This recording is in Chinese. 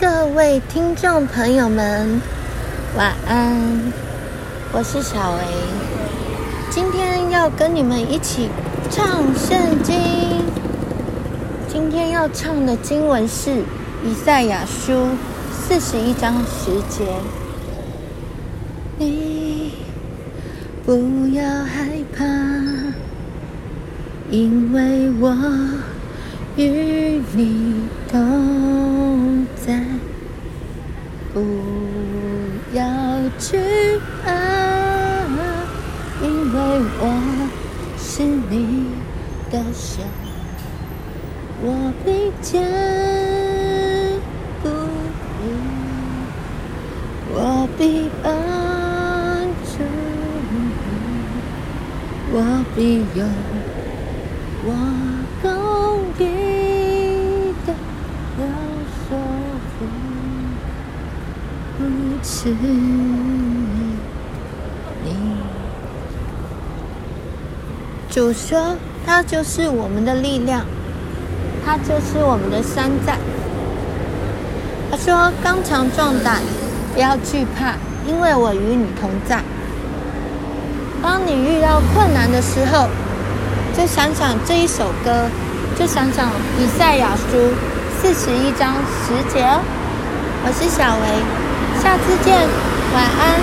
各位听众朋友们，晚安！我是小薇，今天要跟你们一起唱圣经。今天要唱的经文是《以赛亚书》四十一章十节。你不要害怕，因为我与你同在。不要惧怕，因为我是你的神，我必坚固你，我必帮助你，我必有我持你。主说，他就是我们的力量，他就是我们的山寨。他说：“刚强壮胆，不要惧怕，因为我与你同在。”当你遇到困难的时候，就想想这一首歌，就想想以赛亚书四十一章十节哦。我是小维，下次见，晚安，